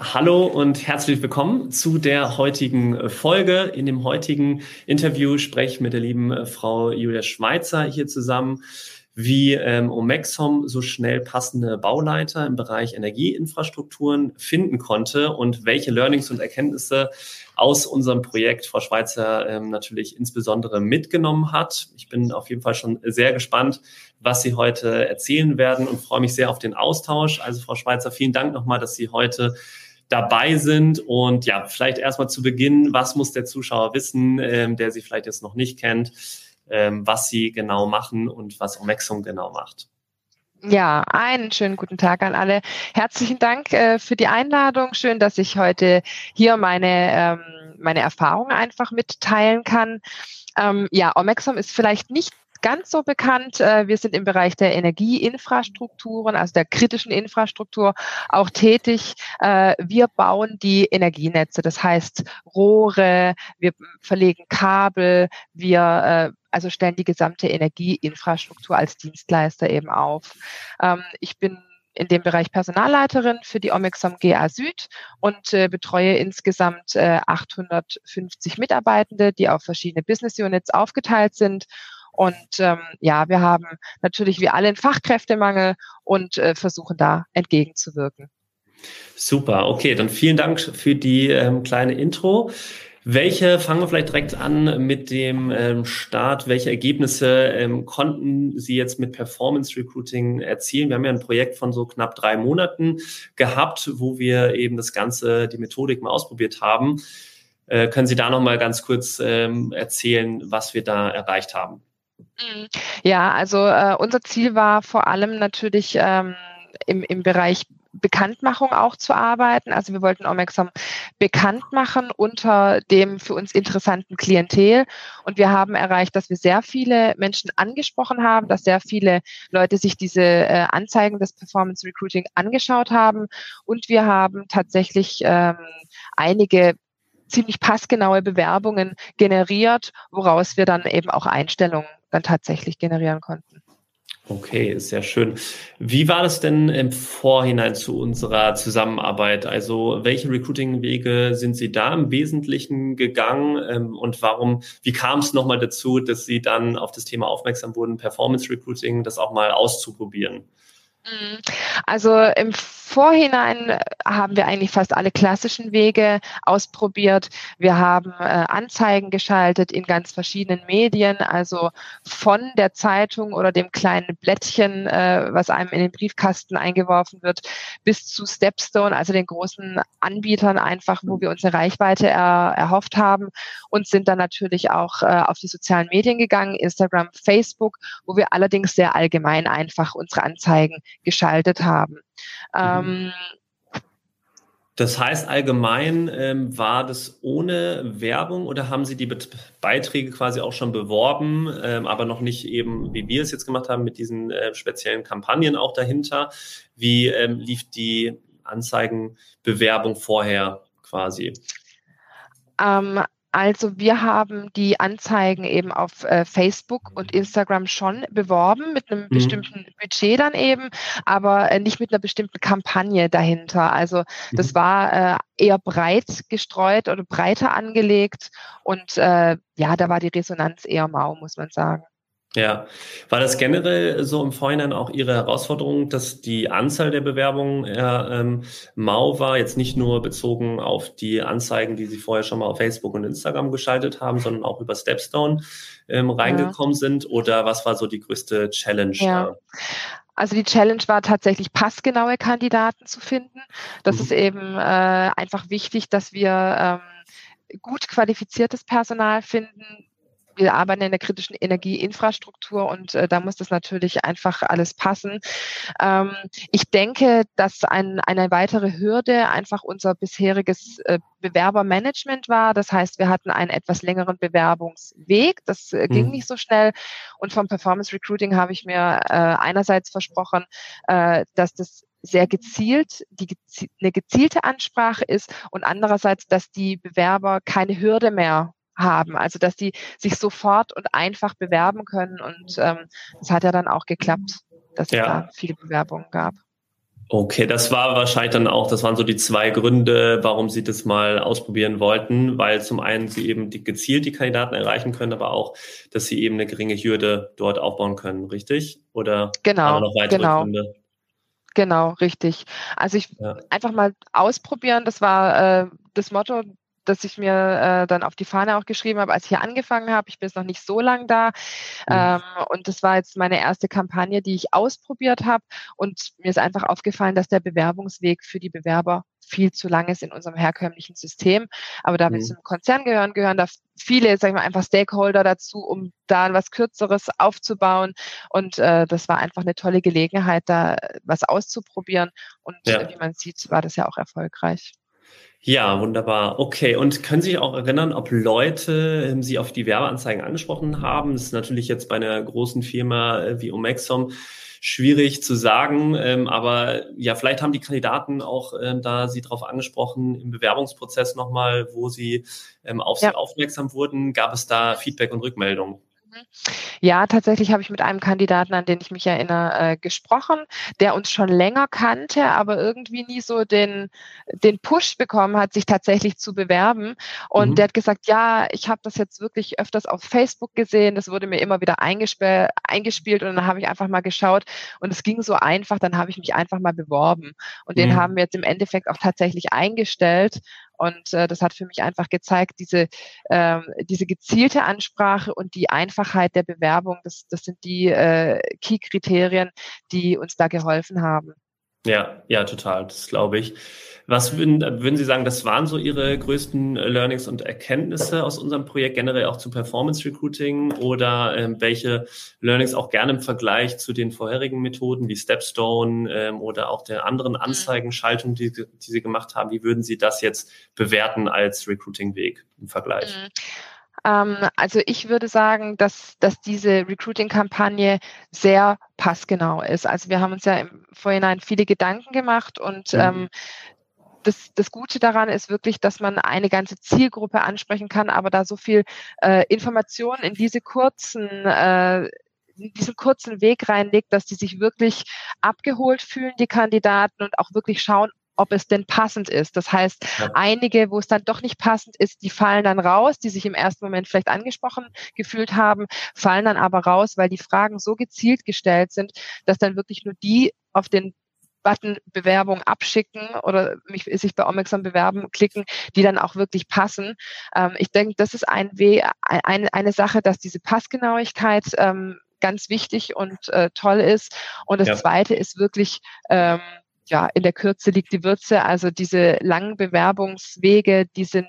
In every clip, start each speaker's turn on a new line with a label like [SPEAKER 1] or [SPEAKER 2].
[SPEAKER 1] Hallo und herzlich willkommen zu der heutigen Folge. In dem heutigen Interview spreche ich mit der lieben Frau Julia Schweizer hier zusammen wie ähm, Omexom so schnell passende Bauleiter im Bereich Energieinfrastrukturen finden konnte und welche Learnings und Erkenntnisse aus unserem Projekt Frau Schweizer ähm, natürlich insbesondere mitgenommen hat. Ich bin auf jeden Fall schon sehr gespannt, was Sie heute erzählen werden und freue mich sehr auf den Austausch. Also Frau Schweizer, vielen Dank nochmal, dass Sie heute dabei sind. Und ja, vielleicht erstmal zu Beginn, was muss der Zuschauer wissen, ähm, der Sie vielleicht jetzt noch nicht kennt? ähm, was sie genau machen und was Omexum genau macht.
[SPEAKER 2] Ja, einen schönen guten Tag an alle. Herzlichen Dank äh, für die Einladung. Schön, dass ich heute hier meine, ähm, meine Erfahrungen einfach mitteilen kann. Ähm, ja, Omexum ist vielleicht nicht ganz so bekannt. Äh, wir sind im Bereich der Energieinfrastrukturen, also der kritischen Infrastruktur, auch tätig. Äh, wir bauen die Energienetze, das heißt Rohre, wir verlegen Kabel, wir äh, also stellen die gesamte Energieinfrastruktur als Dienstleister eben auf. Ähm, ich bin in dem Bereich Personalleiterin für die Omexom GA Süd und äh, betreue insgesamt äh, 850 Mitarbeitende, die auf verschiedene Business Units aufgeteilt sind und ähm, ja, wir haben natürlich wie alle einen Fachkräftemangel und äh, versuchen da entgegenzuwirken.
[SPEAKER 1] Super, okay, dann vielen Dank für die ähm, kleine Intro. Welche, fangen wir vielleicht direkt an mit dem ähm, Start, welche Ergebnisse ähm, konnten Sie jetzt mit Performance Recruiting erzielen? Wir haben ja ein Projekt von so knapp drei Monaten gehabt, wo wir eben das Ganze, die Methodik mal ausprobiert haben. Äh, können Sie da nochmal ganz kurz ähm, erzählen, was wir da erreicht haben?
[SPEAKER 2] Ja, also äh, unser Ziel war vor allem natürlich ähm, im, im Bereich Bekanntmachung auch zu arbeiten. Also wir wollten Omexom bekannt machen unter dem für uns interessanten Klientel. Und wir haben erreicht, dass wir sehr viele Menschen angesprochen haben, dass sehr viele Leute sich diese äh, Anzeigen des Performance Recruiting angeschaut haben. Und wir haben tatsächlich ähm, einige ziemlich passgenaue Bewerbungen generiert, woraus wir dann eben auch Einstellungen dann tatsächlich generieren konnten.
[SPEAKER 1] Okay, sehr schön. Wie war das denn im Vorhinein zu unserer Zusammenarbeit? Also welche Recruiting-Wege sind Sie da im Wesentlichen gegangen ähm, und warum, wie kam es nochmal dazu, dass Sie dann auf das Thema aufmerksam wurden, Performance Recruiting, das auch mal auszuprobieren?
[SPEAKER 2] Mhm. Also im Vorhinein haben wir eigentlich fast alle klassischen Wege ausprobiert. Wir haben äh, Anzeigen geschaltet in ganz verschiedenen Medien, also von der Zeitung oder dem kleinen Blättchen, äh, was einem in den Briefkasten eingeworfen wird, bis zu Stepstone, also den großen Anbietern einfach, wo wir unsere Reichweite er, erhofft haben und sind dann natürlich auch äh, auf die sozialen Medien gegangen, Instagram, Facebook, wo wir allerdings sehr allgemein einfach unsere Anzeigen geschaltet haben. Mhm.
[SPEAKER 1] Ähm, das heißt, allgemein ähm, war das ohne Werbung oder haben Sie die Bet Beiträge quasi auch schon beworben, ähm, aber noch nicht eben, wie wir es jetzt gemacht haben, mit diesen äh, speziellen Kampagnen auch dahinter? Wie ähm, lief die Anzeigenbewerbung vorher quasi?
[SPEAKER 2] Also wir haben die Anzeigen eben auf äh, Facebook und Instagram schon beworben mit einem mhm. bestimmten Budget dann eben, aber äh, nicht mit einer bestimmten Kampagne dahinter. Also das mhm. war äh, eher breit gestreut oder breiter angelegt und äh, ja, da war die Resonanz eher mau, muss man sagen.
[SPEAKER 1] Ja, war das generell so im Vorhinein auch Ihre Herausforderung, dass die Anzahl der Bewerbungen eher ähm, mau war, jetzt nicht nur bezogen auf die Anzeigen, die Sie vorher schon mal auf Facebook und Instagram geschaltet haben, sondern auch über Stepstone ähm, reingekommen ja. sind? Oder was war so die größte Challenge? Ja.
[SPEAKER 2] Also die Challenge war tatsächlich passgenaue Kandidaten zu finden. Das mhm. ist eben äh, einfach wichtig, dass wir ähm, gut qualifiziertes Personal finden, wir arbeiten in der kritischen Energieinfrastruktur und äh, da muss das natürlich einfach alles passen. Ähm, ich denke, dass ein, eine weitere Hürde einfach unser bisheriges äh, Bewerbermanagement war. Das heißt, wir hatten einen etwas längeren Bewerbungsweg. Das äh, ging mhm. nicht so schnell. Und vom Performance Recruiting habe ich mir äh, einerseits versprochen, äh, dass das sehr gezielt, die eine gezielte Ansprache ist und andererseits, dass die Bewerber keine Hürde mehr haben, also dass die sich sofort und einfach bewerben können und ähm, das hat ja dann auch geklappt, dass ja. es da viele Bewerbungen gab.
[SPEAKER 1] Okay, das war wahrscheinlich dann auch, das waren so die zwei Gründe, warum Sie das mal ausprobieren wollten, weil zum einen Sie eben die, gezielt die Kandidaten erreichen können, aber auch, dass Sie eben eine geringe Hürde dort aufbauen können, richtig? Oder
[SPEAKER 2] genau, noch weitere genau. Gründe? Genau, richtig. Also ich ja. einfach mal ausprobieren, das war äh, das Motto das ich mir äh, dann auf die Fahne auch geschrieben habe, als ich hier angefangen habe. Ich bin jetzt noch nicht so lang da. Mhm. Ähm, und das war jetzt meine erste Kampagne, die ich ausprobiert habe. Und mir ist einfach aufgefallen, dass der Bewerbungsweg für die Bewerber viel zu lang ist in unserem herkömmlichen System. Aber da wir mhm. zum Konzern gehören, gehören da viele, sagen wir einfach Stakeholder dazu, um da was Kürzeres aufzubauen. Und äh, das war einfach eine tolle Gelegenheit, da was auszuprobieren. Und ja. äh, wie man sieht, war das ja auch erfolgreich.
[SPEAKER 1] Ja, wunderbar. Okay, und können Sie sich auch erinnern, ob Leute ähm, Sie auf die Werbeanzeigen angesprochen haben? Das ist natürlich jetzt bei einer großen Firma äh, wie Omexom schwierig zu sagen, ähm, aber ja, vielleicht haben die Kandidaten auch ähm, da Sie darauf angesprochen im Bewerbungsprozess nochmal, wo Sie ähm, auf ja. Sie aufmerksam wurden. Gab es da Feedback und Rückmeldungen?
[SPEAKER 2] Ja, tatsächlich habe ich mit einem Kandidaten, an den ich mich erinnere, äh, gesprochen, der uns schon länger kannte, aber irgendwie nie so den, den Push bekommen hat, sich tatsächlich zu bewerben. Und mhm. der hat gesagt, ja, ich habe das jetzt wirklich öfters auf Facebook gesehen, das wurde mir immer wieder eingespielt, eingespielt und dann habe ich einfach mal geschaut und es ging so einfach, dann habe ich mich einfach mal beworben. Und mhm. den haben wir jetzt im Endeffekt auch tatsächlich eingestellt. Und äh, das hat für mich einfach gezeigt, diese, ähm, diese gezielte Ansprache und die Einfachheit der Bewerbung, das, das sind die äh, Key-Kriterien, die uns da geholfen haben.
[SPEAKER 1] Ja, ja, total, das glaube ich. Was würden, würden Sie sagen, das waren so Ihre größten Learnings und Erkenntnisse aus unserem Projekt, generell auch zu Performance Recruiting oder ähm, welche Learnings auch gerne im Vergleich zu den vorherigen Methoden wie Stepstone ähm, oder auch der anderen mhm. Anzeigenschaltung, die, die Sie gemacht haben, wie würden Sie das jetzt bewerten als Recruiting-Weg im Vergleich? Mhm.
[SPEAKER 2] Ähm, also ich würde sagen, dass, dass diese Recruiting-Kampagne sehr passgenau ist. Also wir haben uns ja im Vorhinein viele Gedanken gemacht und mhm. ähm, das, das Gute daran ist wirklich, dass man eine ganze Zielgruppe ansprechen kann, aber da so viel äh, Informationen in diese kurzen äh, diesen kurzen Weg reinlegt, dass die sich wirklich abgeholt fühlen, die Kandidaten, und auch wirklich schauen, ob es denn passend ist. Das heißt, ja. einige, wo es dann doch nicht passend ist, die fallen dann raus, die sich im ersten Moment vielleicht angesprochen gefühlt haben, fallen dann aber raus, weil die Fragen so gezielt gestellt sind, dass dann wirklich nur die auf den Button Bewerbung abschicken oder mich, sich bei Omexam bewerben klicken, die dann auch wirklich passen. Ähm, ich denke, das ist ein Weh, ein, eine Sache, dass diese Passgenauigkeit ähm, ganz wichtig und äh, toll ist. Und das ja. Zweite ist wirklich ähm, ja, in der Kürze liegt die Würze. Also diese langen Bewerbungswege, die sind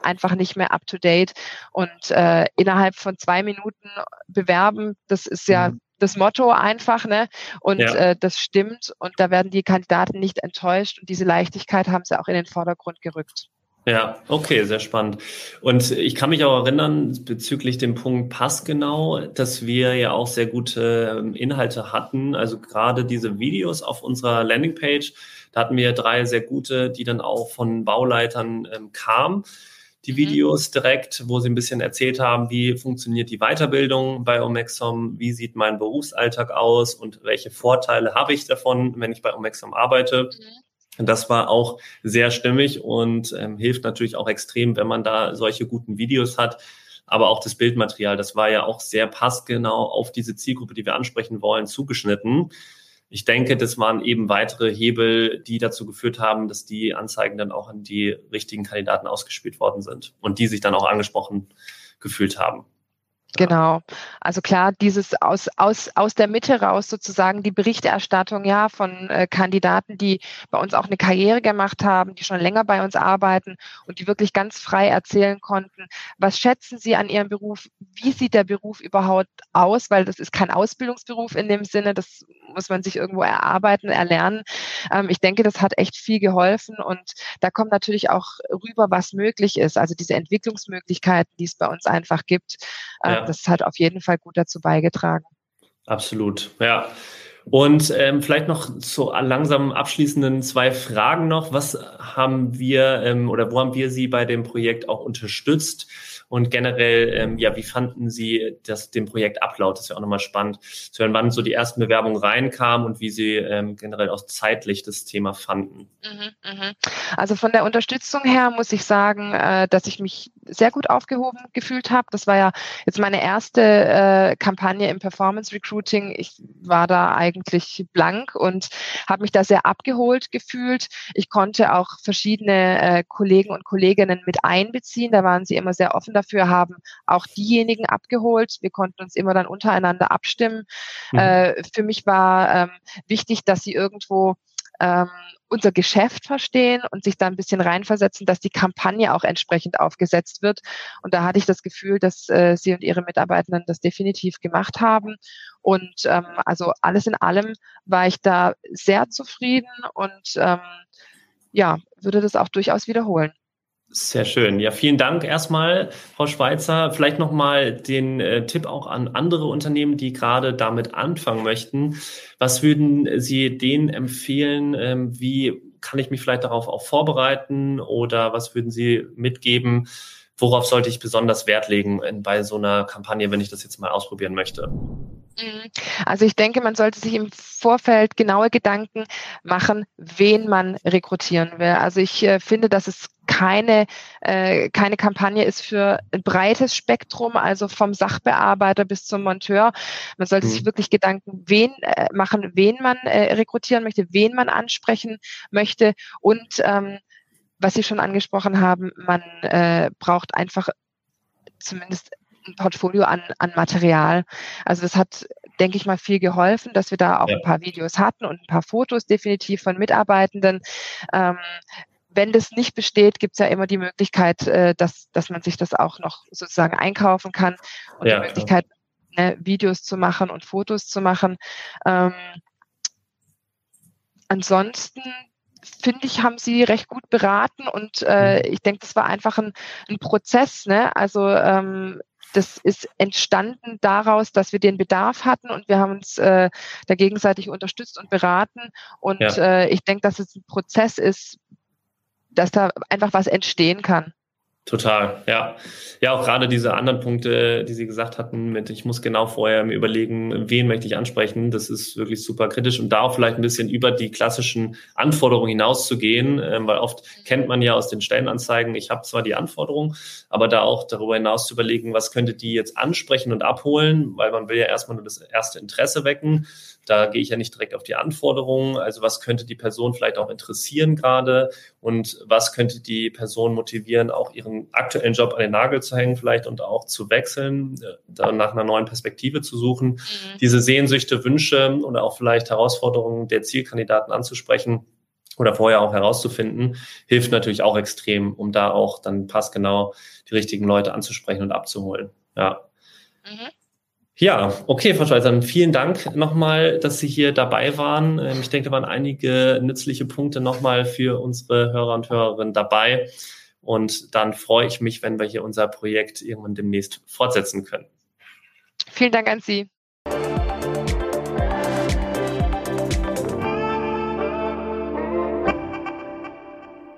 [SPEAKER 2] einfach nicht mehr up to date. Und äh, innerhalb von zwei Minuten bewerben, das ist ja mhm. das Motto einfach, ne? Und ja. äh, das stimmt. Und da werden die Kandidaten nicht enttäuscht. Und diese Leichtigkeit haben sie auch in den Vordergrund gerückt.
[SPEAKER 1] Ja, okay, sehr spannend. Und ich kann mich auch erinnern bezüglich dem Punkt passgenau, dass wir ja auch sehr gute ähm, Inhalte hatten. Also gerade diese Videos auf unserer Landingpage, da hatten wir drei sehr gute, die dann auch von Bauleitern ähm, kamen. Die mhm. Videos direkt, wo sie ein bisschen erzählt haben, wie funktioniert die Weiterbildung bei Omexom, wie sieht mein Berufsalltag aus und welche Vorteile habe ich davon, wenn ich bei Omexom arbeite. Mhm. Das war auch sehr stimmig und ähm, hilft natürlich auch extrem, wenn man da solche guten Videos hat. Aber auch das Bildmaterial, das war ja auch sehr passgenau auf diese Zielgruppe, die wir ansprechen wollen, zugeschnitten. Ich denke, das waren eben weitere Hebel, die dazu geführt haben, dass die Anzeigen dann auch an die richtigen Kandidaten ausgespielt worden sind und die sich dann auch angesprochen gefühlt haben.
[SPEAKER 2] Genau. Also klar, dieses aus, aus, aus der Mitte raus sozusagen die Berichterstattung ja von äh, Kandidaten, die bei uns auch eine Karriere gemacht haben, die schon länger bei uns arbeiten und die wirklich ganz frei erzählen konnten, was schätzen sie an ihrem Beruf, wie sieht der Beruf überhaupt aus, weil das ist kein Ausbildungsberuf in dem Sinne, das muss man sich irgendwo erarbeiten, erlernen. Ähm, ich denke, das hat echt viel geholfen und da kommt natürlich auch rüber, was möglich ist. Also diese Entwicklungsmöglichkeiten, die es bei uns einfach gibt. Äh, ja das hat auf jeden Fall gut dazu beigetragen.
[SPEAKER 1] Absolut, ja. Und ähm, vielleicht noch zu langsam abschließenden zwei Fragen noch. Was haben wir ähm, oder wo haben wir Sie bei dem Projekt auch unterstützt? Und generell, ähm, ja, wie fanden Sie das, den Projektablauf? Das ist ja auch nochmal spannend zu hören, wann so die ersten Bewerbungen reinkamen und wie Sie ähm, generell auch zeitlich das Thema fanden. Mhm,
[SPEAKER 2] mhm. Also von der Unterstützung her muss ich sagen, äh, dass ich mich sehr gut aufgehoben gefühlt habe. Das war ja jetzt meine erste äh, Kampagne im Performance Recruiting. Ich war da eigentlich blank und habe mich da sehr abgeholt gefühlt. Ich konnte auch verschiedene äh, Kollegen und Kolleginnen mit einbeziehen. Da waren sie immer sehr offen dafür, haben auch diejenigen abgeholt. Wir konnten uns immer dann untereinander abstimmen. Mhm. Äh, für mich war ähm, wichtig, dass sie irgendwo ähm, unser Geschäft verstehen und sich da ein bisschen reinversetzen, dass die Kampagne auch entsprechend aufgesetzt wird. Und da hatte ich das Gefühl, dass äh, Sie und Ihre Mitarbeitenden das definitiv gemacht haben. Und ähm, also alles in allem war ich da sehr zufrieden und ähm, ja, würde das auch durchaus wiederholen.
[SPEAKER 1] Sehr schön. Ja, vielen Dank erstmal, Frau Schweizer. Vielleicht nochmal den äh, Tipp auch an andere Unternehmen, die gerade damit anfangen möchten. Was würden Sie denen empfehlen? Ähm, wie kann ich mich vielleicht darauf auch vorbereiten? Oder was würden Sie mitgeben? Worauf sollte ich besonders Wert legen bei so einer Kampagne, wenn ich das jetzt mal ausprobieren möchte?
[SPEAKER 2] Mhm. Also ich denke, man sollte sich im Vorfeld genaue Gedanken machen, wen man rekrutieren will. Also ich äh, finde, dass es keine, äh, keine Kampagne ist für ein breites Spektrum, also vom Sachbearbeiter bis zum Monteur. Man sollte mhm. sich wirklich Gedanken wen, äh, machen, wen man äh, rekrutieren möchte, wen man ansprechen möchte und ähm, was Sie schon angesprochen haben, man äh, braucht einfach zumindest ein Portfolio an, an Material. Also das hat, denke ich mal, viel geholfen, dass wir da auch ja. ein paar Videos hatten und ein paar Fotos definitiv von Mitarbeitenden. Ähm, wenn das nicht besteht, gibt es ja immer die Möglichkeit, äh, dass, dass man sich das auch noch sozusagen einkaufen kann und ja, die Möglichkeit, ne, Videos zu machen und Fotos zu machen. Ähm, ansonsten finde ich, haben sie recht gut beraten und äh, mhm. ich denke, das war einfach ein, ein Prozess. Ne? Also ähm, das ist entstanden daraus, dass wir den Bedarf hatten und wir haben uns äh, da gegenseitig unterstützt und beraten. Und ja. äh, ich denke, dass es ein Prozess ist, dass da einfach was entstehen kann.
[SPEAKER 1] Total, ja. Ja, auch gerade diese anderen Punkte, die Sie gesagt hatten, mit ich muss genau vorher mir überlegen, wen möchte ich ansprechen, das ist wirklich super kritisch und da auch vielleicht ein bisschen über die klassischen Anforderungen hinauszugehen, äh, weil oft kennt man ja aus den Stellenanzeigen, ich habe zwar die Anforderungen, aber da auch darüber hinaus zu überlegen, was könnte die jetzt ansprechen und abholen, weil man will ja erstmal nur das erste Interesse wecken da gehe ich ja nicht direkt auf die Anforderungen. Also was könnte die Person vielleicht auch interessieren gerade und was könnte die Person motivieren, auch ihren aktuellen Job an den Nagel zu hängen vielleicht und auch zu wechseln, äh, dann nach einer neuen Perspektive zu suchen, mhm. diese Sehnsüchte, Wünsche oder auch vielleicht Herausforderungen der Zielkandidaten anzusprechen oder vorher auch herauszufinden, hilft natürlich auch extrem, um da auch dann passgenau die richtigen Leute anzusprechen und abzuholen. Ja. Mhm. Ja, okay, Frau Schweizer, vielen Dank nochmal, dass Sie hier dabei waren. Ähm, ich denke, da waren einige nützliche Punkte nochmal für unsere Hörer und Hörerinnen dabei. Und dann freue ich mich, wenn wir hier unser Projekt irgendwann demnächst fortsetzen können.
[SPEAKER 2] Vielen Dank an Sie.